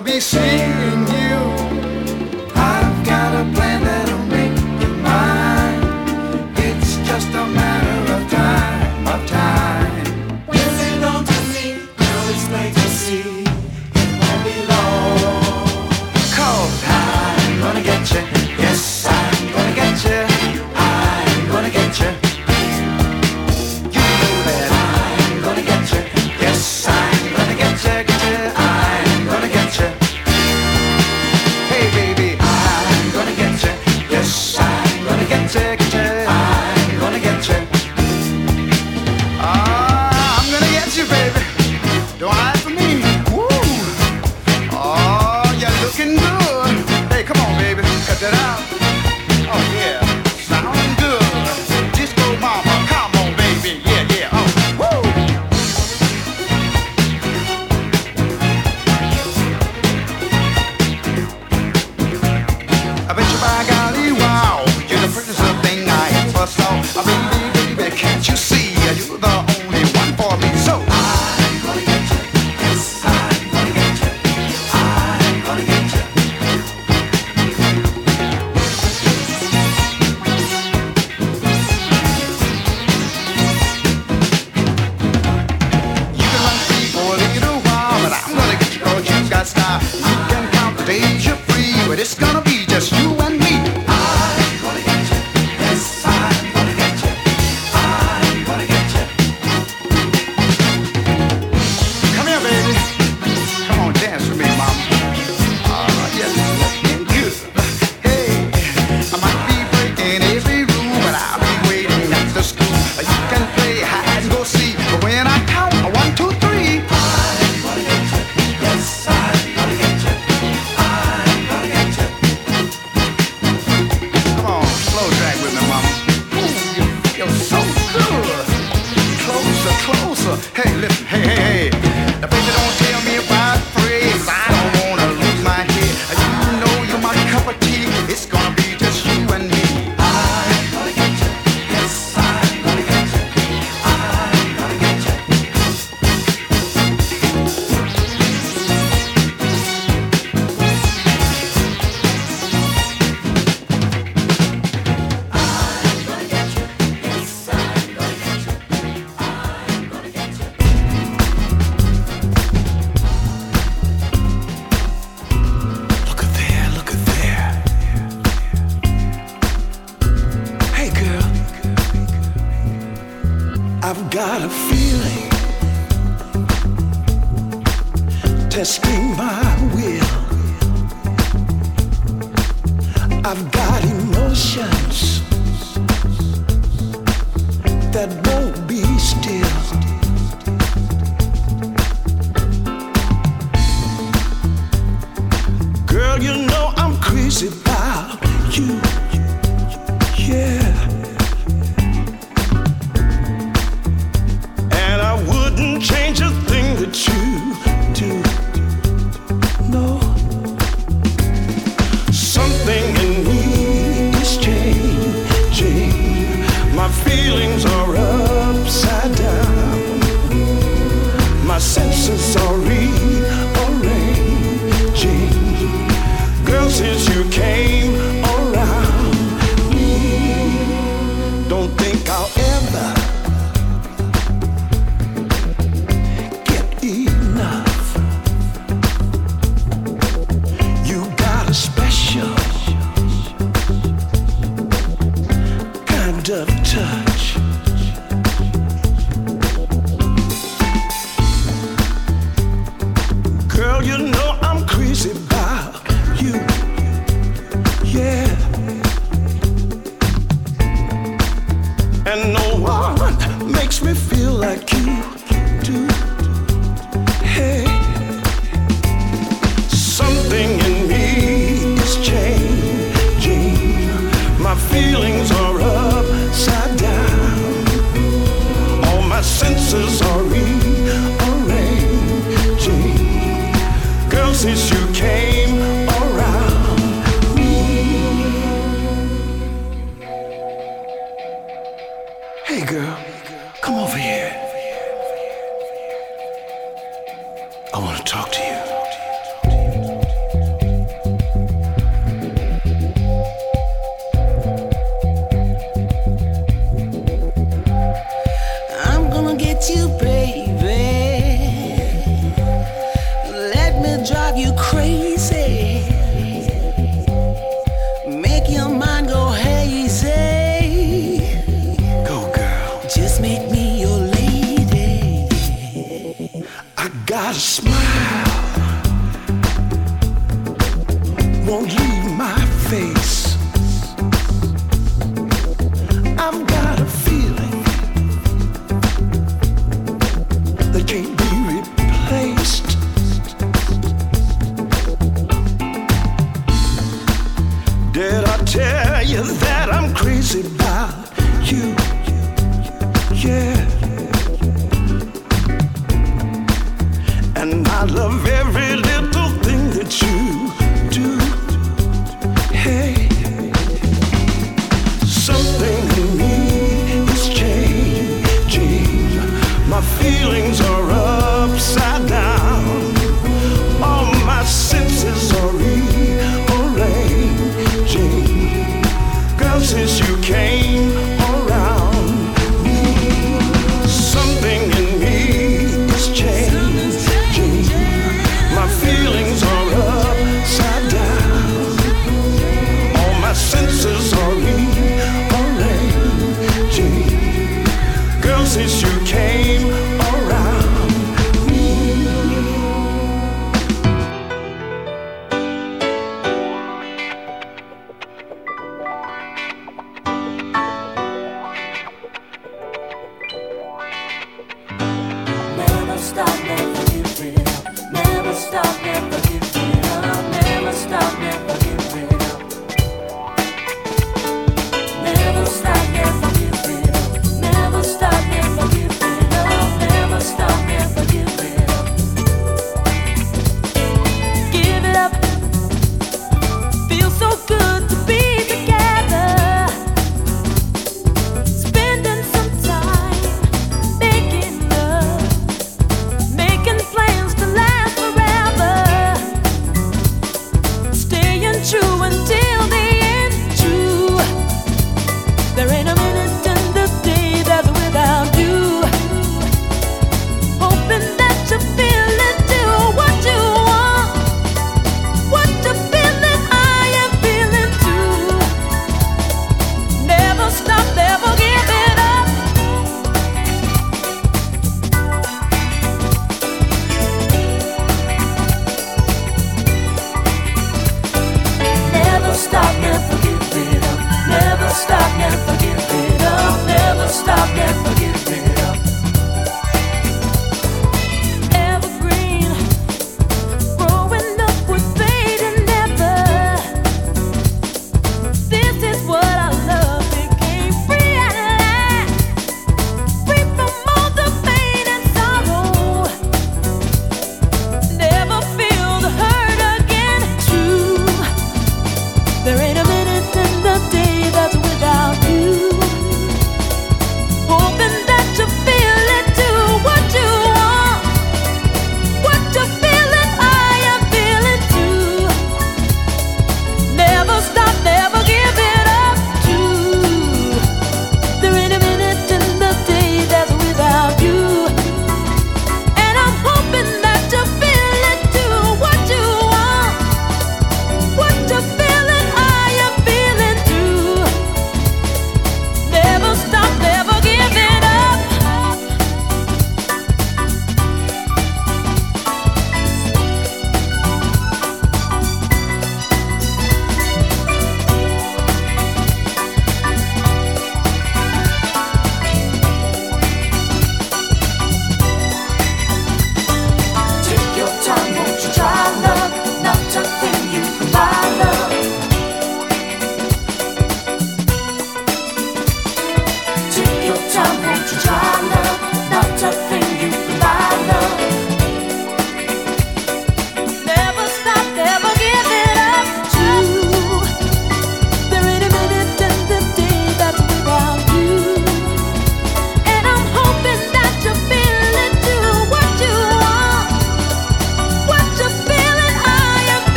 I'll be seeing